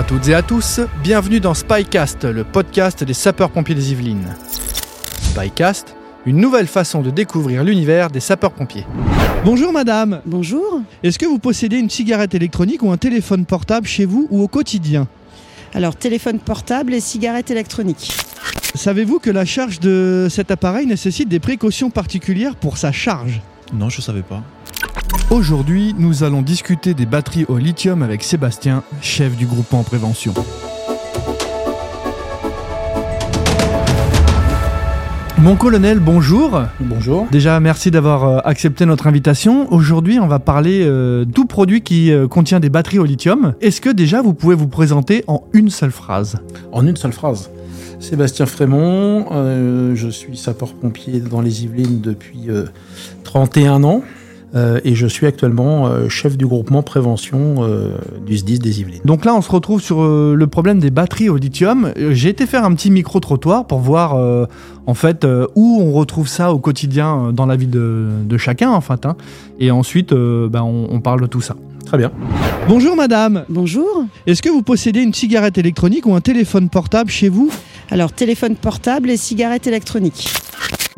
Bonjour à toutes et à tous, bienvenue dans Spycast, le podcast des sapeurs-pompiers des Yvelines. Spycast, une nouvelle façon de découvrir l'univers des sapeurs-pompiers. Bonjour madame, Bonjour. est-ce que vous possédez une cigarette électronique ou un téléphone portable chez vous ou au quotidien? Alors, téléphone portable et cigarette électronique. Savez-vous que la charge de cet appareil nécessite des précautions particulières pour sa charge? Non, je savais pas. Aujourd'hui, nous allons discuter des batteries au lithium avec Sébastien, chef du groupement prévention. Mon colonel, bonjour. Bonjour. Déjà, merci d'avoir euh, accepté notre invitation. Aujourd'hui, on va parler euh, tout produit qui euh, contient des batteries au lithium. Est-ce que déjà vous pouvez vous présenter en une seule phrase? En une seule phrase. Sébastien Frémont, euh, je suis sapeur-pompier dans les Yvelines depuis euh, 31 ans euh, et je suis actuellement euh, chef du groupement prévention euh, du SDIS des Yvelines. Donc là, on se retrouve sur euh, le problème des batteries au lithium. J'ai été faire un petit micro-trottoir pour voir euh, en fait euh, où on retrouve ça au quotidien dans la vie de, de chacun en fait. hein. Et ensuite, on, on parle de tout ça. Très bien. Bonjour madame, Bonjour. est-ce que vous possédez une cigarette électronique ou un téléphone portable chez vous? Alors, téléphone portable et cigarette électronique.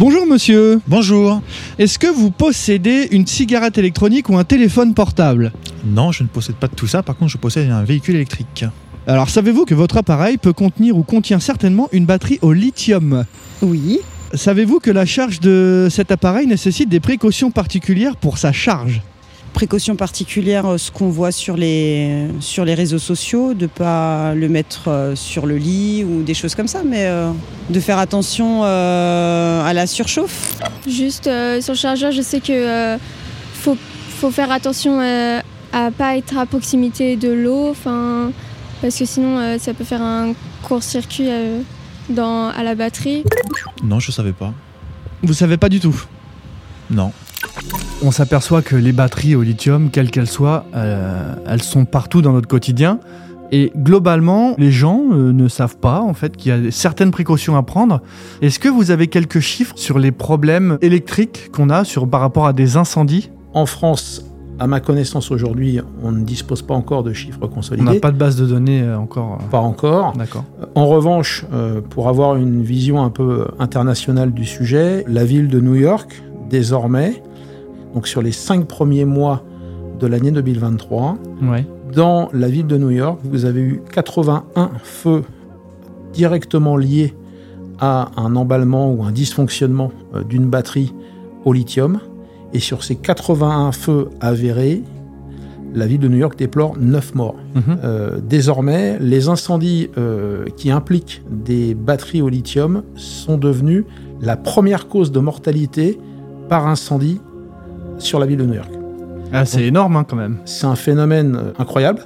Bonjour monsieur, Bonjour. est-ce que vous possédez une cigarette électronique ou un téléphone portable? Non, je ne possède pas de tout ça. Par contre, je possède un véhicule électrique. Alors savez-vous que votre appareil peut contenir ou contient certainement une batterie au lithium? Oui. Savez-vous que la charge de cet appareil nécessite des précautions particulières pour sa charge? Précaution particulière, euh, ce qu'on voit sur les, sur les réseaux sociaux, de pas le mettre euh, sur le lit ou des choses comme ça, mais euh, de faire attention euh, à la surchauffe. Juste euh, sur le chargeur, je sais que euh, faut, faut faire attention euh, à pas être à proximité de l'eau, enfin parce que sinon euh, ça peut faire un court-circuit euh, dans à la batterie. Non, je savais pas. Vous savez pas du tout? Non. On s'aperçoit que les batteries au lithium, quelles qu'elles soient, euh, elles sont partout dans notre quotidien. Et globalement, les gens euh, ne savent pas en fait qu'il y a certaines précautions à prendre. Est-ce que vous avez quelques chiffres sur les problèmes électriques qu'on a sur, par rapport à des incendies? En France, à ma connaissance aujourd'hui, on ne dispose pas encore de chiffres On consolidés. n'a pas de base de données euh, encore. Pas encore. D'accord. En revanche, euh, pour avoir une vision un peu internationale du sujet, la ville de New York, désormais, donc sur les cinq premiers mois de l'année 2023, Ouais. dans la ville de New York, vous avez eu 81 feux directement liés à un emballement ou un dysfonctionnement euh, d'une batterie au lithium. Et sur ces 81 feux avérés, la ville de New York déplore 9 morts. Mhm. Euh, désormais, les incendies euh, qui impliquent des batteries au lithium sont devenus la première cause de mortalité par incendie sur la ville de New York. Ah, c'est énorme hein, quand même. C'est un phénomène euh, incroyable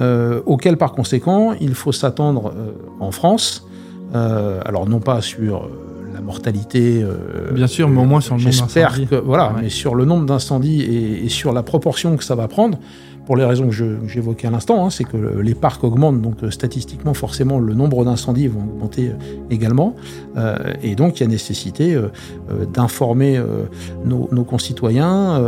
euh, auquel par conséquent il faut s'attendre euh, en France. Euh, alors non pas sur la mortalité. Bien sûr, mais au moins sur le nombre J'espère d'incendies. que voilà, Ouais. mais sur le nombre d'incendies et, et sur la proportion que ça va prendre, pour les raisons que j'évoquais à l'instant, hein, c'est que le- les parcs augmentent, donc euh, statistiquement forcément le nombre d'incendies vont augmenter euh, également, Euh, et donc il y a nécessité d'informer nos, concitoyens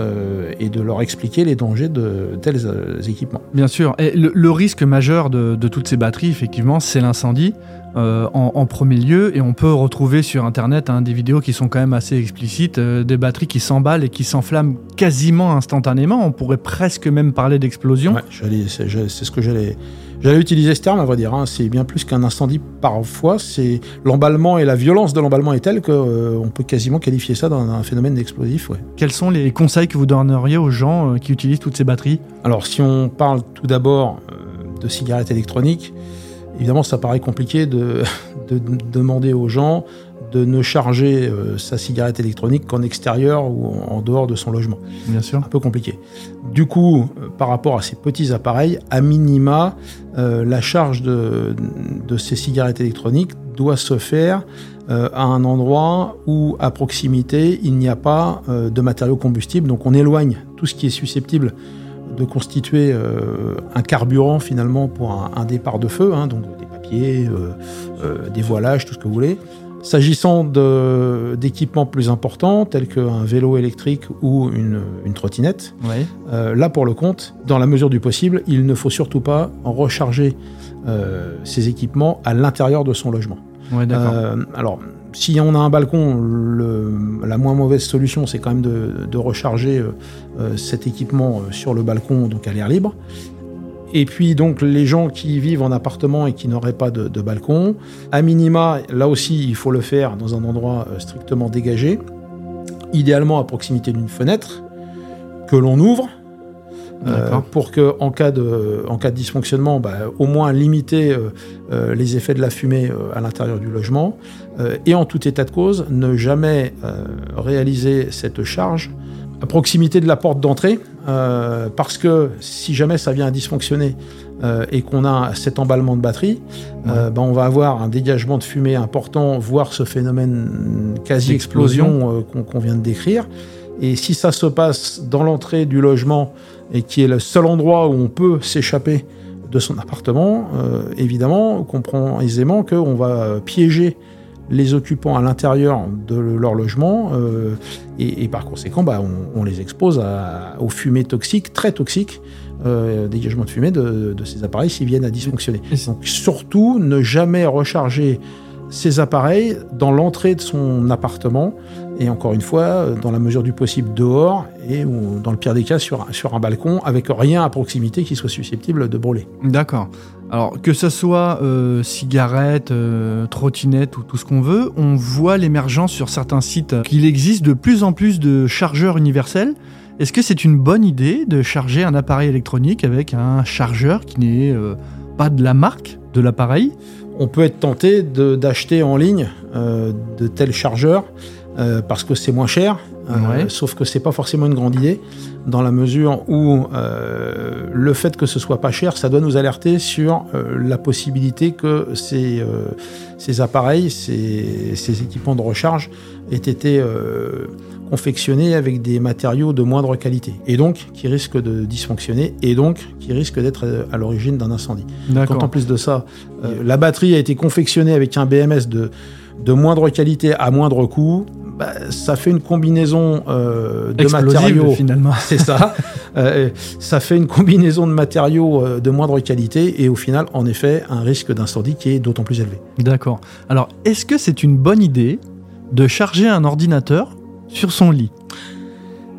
et de leur expliquer les dangers de tels équipements. Bien sûr. Le, risque majeur de, toutes ces batteries, effectivement, c'est l'incendie en, premier lieu. Et on peut retrouver sur Internet hein, des vidéos qui sont quand même assez explicites, des batteries qui s'emballent et qui s'enflamment quasiment instantanément. On pourrait presque même parler d'explosion. Ouais, j'allais- c'est ce que j'allais. J'allais utiliser ce terme, à vrai dire. hein. C'est bien plus qu'un incendie parfois. C'est l'emballement et la violence de l'emballement est telle que euh, on peut quasiment qualifier ça d'un phénomène d'explosif. Ouais. Quels sont les conseils que vous donneriez aux gens euh, qui utilisent toutes ces batteries? Alors, si on parle tout d'abord euh, de cigarettes électroniques, évidemment, ça paraît compliqué de, de demander aux gens de ne charger euh, sa cigarette électronique qu'en extérieur ou en dehors de son logement. Bien sûr. un peu compliqué. Du coup, euh, par rapport à ces petits appareils, à minima, euh, la charge de, de ces cigarettes électroniques doit se faire à un endroit où, à proximité, il n'y a pas de matériaux combustibles. Donc on éloigne tout ce qui est susceptible de constituer euh, un carburant finalement pour un, un départ de feu, hein, donc des papiers, euh, euh, des voilages, tout ce que vous voulez. S'agissant d'équipements plus importants, tels qu'un vélo électrique ou une, une trottinette, euh, là pour le compte, dans la mesure du possible, il ne faut surtout pas recharger euh, ces équipements à l'intérieur de son logement. Euh, alors, si on a un balcon, le- la moins mauvaise solution, c'est quand même de, de recharger cet équipement sur le balcon, donc à l'air libre. Et puis donc les gens qui vivent en appartement et qui n'auraient pas de, de balcon, à minima, là aussi, il faut le faire dans un endroit euh, strictement dégagé, idéalement à proximité d'une fenêtre que l'on ouvre. euh, pour que en cas de en cas de dysfonctionnement, bah, au moins limiter euh, euh, les effets de la fumée à l'intérieur du logement et en tout état de cause, ne jamais réaliser cette charge à proximité de la porte d'entrée, euh, parce que si jamais ça vient à dysfonctionner euh, et qu'on a cet emballement de batterie, euh, ben, on va avoir un dégagement de fumée important, voire ce phénomène quasi-explosion qu'on vient de décrire. Et si ça se passe dans l'entrée du logement et qui est le seul endroit où on peut s'échapper de son appartement, évidemment, on comprend aisément qu'on va piéger les occupants à l'intérieur de leur logement euh, et, et par conséquent, bah, on, on les expose à- aux fumées toxiques, très toxiques, euh, dégagement de fumée de, de ces appareils s'ils viennent à dysfonctionner. Donc surtout, ne jamais recharger ces appareils dans l'entrée de son appartement et encore une fois, euh, dans la mesure du possible dehors et ou, dans le pire des cas sur, sur un balcon avec rien à proximité qui soit susceptible de brûler. D'accord. Alors, que ce soit euh, cigarettes, euh, trottinettes ou tout ce qu'on veut, on voit l'émergence sur certains sites qu'il existe de plus en plus de chargeurs universels. Est-ce que c'est une bonne idée de charger un appareil électronique avec un chargeur qui n'est pas de la marque de l'appareil? On peut être tenté d'acheter en ligne euh, de tels chargeurs euh, parce que c'est moins cher. Euh, Ouais. Sauf que c'est pas forcément une grande idée dans la mesure où euh, le fait que ce soit pas cher, ça doit nous alerter sur euh, la possibilité que ces, ces appareils, ces, ces équipements de recharge aient été confectionnés avec des matériaux de moindre qualité et donc qui risquent de dysfonctionner et donc qui risquent d'être à l'origine d'un incendie. Quand en plus de ça, euh, la batterie a été confectionnée avec un BMS de, de moindre qualité à moindre coût, bah, ça fait une combinaison euh, de matériaux. finalement. C'est ça. Euh, ça fait une combinaison de matériaux euh, de moindre qualité et au final, en effet, un risque d'incendie qui est d'autant plus élevé. D'accord. Alors, est-ce que c'est une bonne idée de charger un ordinateur sur son lit?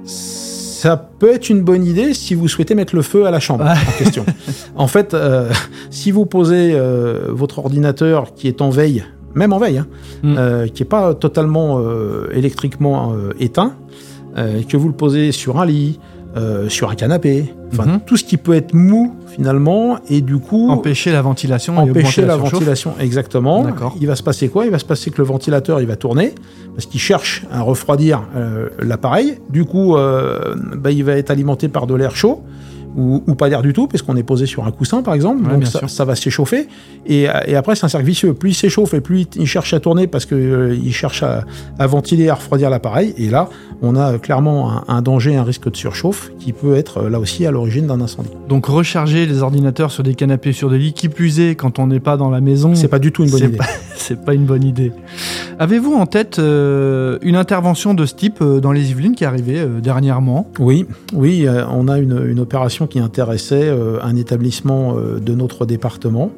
Ça peut être une bonne idée si vous souhaitez mettre le feu à la chambre en question. En fait, euh, si vous posez euh, votre ordinateur qui est en veille, même en veille, hein, Mm. euh, qui n'est pas totalement euh, électriquement euh, éteint, que vous le posez sur un lit, sur un canapé, enfin Mhm. tout ce qui peut être mou finalement, et du coup Empêcher la ventilation et empêcher augmenter la surchauffe ventilation exactement. Il va se passer quoi? Il va se passer que le ventilateur il va tourner parce qu'il cherche à refroidir l'appareil. Du coup, bah, il va être alimenté par de l'air chaud ou, ou pas d'air du tout parce qu'on est posé sur un coussin par exemple. Ouais, Donc ça, va s'échauffer et, et après c'est un cercle vicieux. Plus il s'échauffe et plus il, cherche à tourner parce que euh, il cherche à, à ventiler, à refroidir l'appareil. Et là, on a clairement un, un danger, un risque de surchauffe qui peut être euh, là aussi à l'origine d'un incendie. Donc recharger les ordinateurs sur des canapés, sur des lits, qui plus est quand on n'est pas dans la maison, C'est pas du tout une bonne idée. c'est pas une bonne idée. Avez-vous en tête euh, une intervention de ce type euh, dans les Yvelines qui est arrivée dernièrement? Oui, oui, on a une, une opération qui intéressait euh, un établissement euh, de notre département,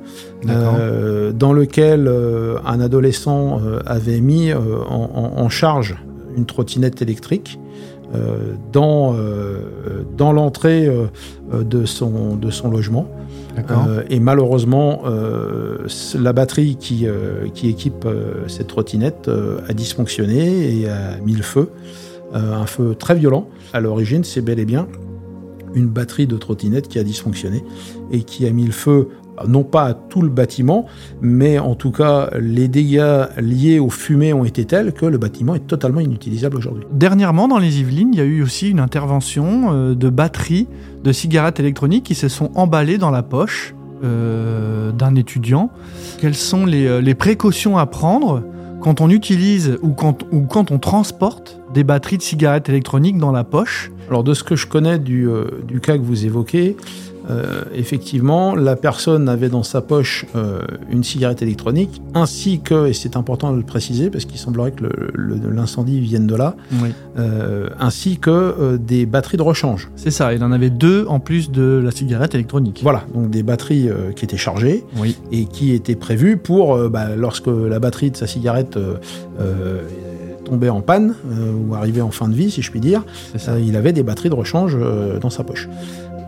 euh, dans lequel un adolescent avait mis en, en- en charge une trottinette électrique euh, dans, euh, dans l'entrée euh, de, son, de son logement. Et malheureusement, la batterie qui, qui équipe cette trottinette a dysfonctionné et a mis le feu, un feu très violent. À l'origine, c'est bel et bien une batterie de trottinette qui a dysfonctionné et qui a mis le feu non pas à tout le bâtiment, mais en tout cas, les dégâts liés aux fumées ont été tels que le bâtiment est totalement inutilisable aujourd'hui. Dernièrement, dans les Yvelines, il y a eu aussi une intervention euh, de batteries de cigarettes électroniques qui se sont emballées dans la poche euh, d'un étudiant. Quelles sont les, euh, les précautions à prendre quand on utilise ou quand on transporte des batteries de cigarettes électroniques dans la poche Alors de ce que je connais du, euh, du cas que vous évoquez, euh, effectivement, la personne avait dans sa poche euh, une cigarette électronique, ainsi que, et c'est important de le préciser parce qu'il semblerait que l'incendie vienne de là, Oui. ainsi que des batteries de rechange. C'est ça, il en avait deux en plus de la cigarette électronique. Voilà, donc des batteries qui étaient chargées Oui. et qui étaient prévues pour, bah, lorsque la batterie de sa cigarette tombait en panne, euh, ou arrivait en fin de vie, si je puis dire, euh, il avait des batteries de rechange euh, dans sa poche.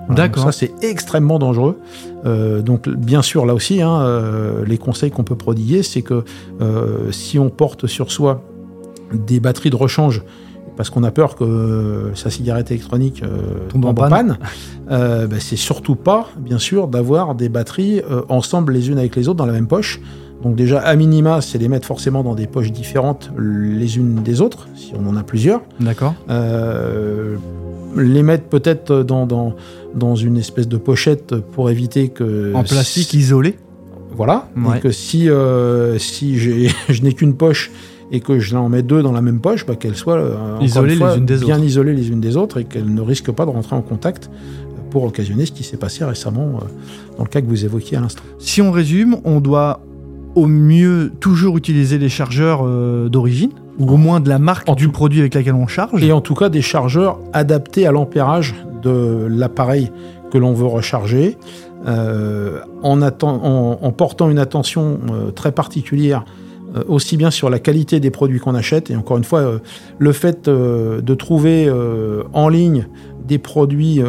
Voilà, D'accord. Ça, c'est extrêmement dangereux. Euh, donc, bien sûr, là aussi, hein, euh, les conseils qu'on peut prodiguer, c'est que euh, si on porte sur soi des batteries de rechange, parce qu'on a peur que sa cigarette électronique Tombe en panne. panne, bah, c'est surtout pas, bien sûr, d'avoir des batteries ensemble les unes avec les autres dans la même poche. Donc déjà, à minima, c'est les mettre forcément dans des poches différentes les unes des autres, si on en a plusieurs. D'accord. Euh, les mettre peut-être dans, dans, dans une espèce de pochette pour éviter que... En plastique isolé. Voilà. Ouais. Et que si, euh, si je n'ai qu'une poche et que je en mets deux dans la même poche, bah, qu'elles soient euh, Isolées fois, les unes des bien autres. isolées les unes des autres et qu'elles ne risquent pas de rentrer en contact pour occasionner ce qui s'est passé récemment dans le cas que vous évoquiez à l'instant. Si on résume, on doit au mieux toujours utiliser les chargeurs euh, d'origine, ou au moins de la marque En du produit avec lequel on charge. Et en tout cas des chargeurs adaptés à l'ampérage de l'appareil que l'on veut recharger, euh, en, atten- en- en portant une attention euh, très particulière aussi bien sur la qualité des produits qu'on achète, et encore une fois, le fait de trouver en ligne des produits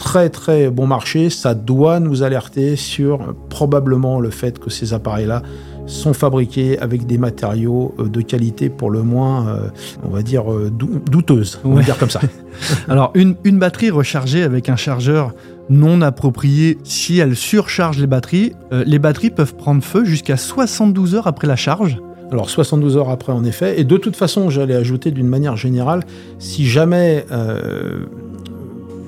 très très bon marché, ça doit nous alerter sur euh, probablement le fait que ces appareils-là sont fabriqués avec des matériaux euh, de qualité pour le moins, euh, on va dire, dou- douteuse, on va dire comme ça. Alors, une, une batterie rechargée avec un chargeur non approprié, si elle surcharge les batteries, euh, les batteries peuvent prendre feu jusqu'à 72 heures après la charge. Alors 72 heures après en effet, et de toute façon j'allais ajouter d'une manière générale, si jamais, euh,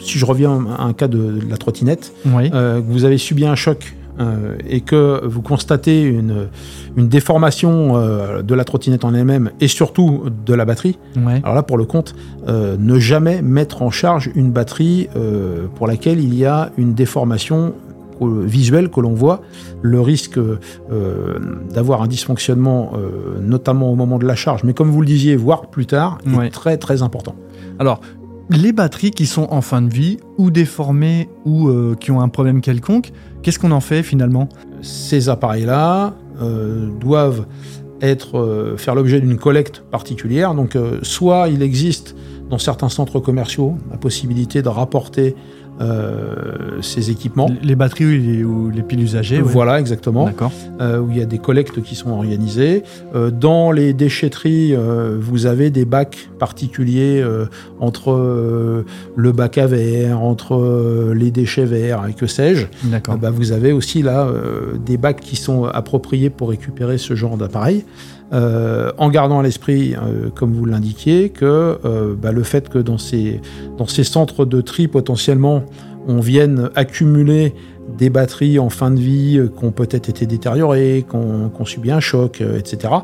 si je reviens à un cas de, de la trottinette, Oui. euh, vous avez subi un choc euh, et que vous constatez une, une déformation euh, de la trottinette en elle-même et surtout de la batterie, Ouais. alors là pour le compte, euh, ne jamais mettre en charge une batterie pour laquelle il y a une déformation visuelle que l'on voit, le risque d'avoir un dysfonctionnement, notamment au moment de la charge, mais comme vous le disiez, voire plus tard, Ouais. est très très important. Alors, les batteries qui sont en fin de vie, ou déformées, ou euh, qui ont un problème quelconque, qu'est-ce qu'on en fait finalement? Ces appareils-là euh, doivent être, euh, faire l'objet d'une collecte particulière. Donc, soit il existe dans certains centres commerciaux la possibilité de rapporter euh, ces équipements. Les batteries ou les, ou les piles usagées ouais. Voilà, exactement. D'accord. euh, où il y a des collectes qui sont organisées. Euh, dans les déchetteries, euh, vous avez des bacs particuliers euh, entre le bac à verre, entre les déchets verts et que sais-je. D'accord. Bah, vous avez aussi là euh, des bacs qui sont appropriés pour récupérer ce genre d'appareil. Euh, en gardant à l'esprit, euh, comme vous l'indiquiez, que euh, bah, le fait que dans ces, centres de tri, potentiellement, on vienne accumuler des batteries en fin de vie euh, qui ont peut-être été détériorées, qui ont, subi un choc, etc.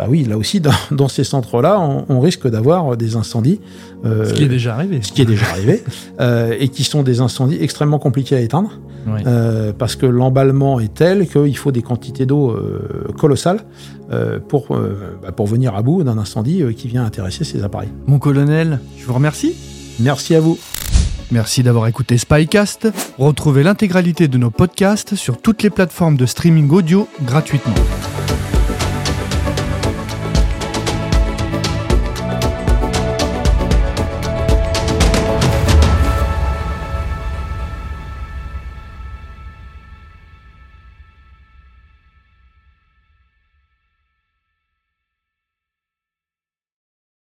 Bah oui, là aussi, dans, dans ces centres-là, on, on risque d'avoir des incendies. euh, Ce qui est déjà arrivé. ce qui est déjà arrivé, euh, et qui sont des incendies extrêmement compliqués à éteindre, euh, parce que l'emballement est tel qu'il faut des quantités d'eau colossales pour, bah, pour venir à bout d'un incendie qui vient intéresser ces appareils. Mon colonel, je vous remercie. Merci à vous. Merci d'avoir écouté Spycast. Retrouvez l'intégralité de nos podcasts sur toutes les plateformes de streaming audio gratuitement.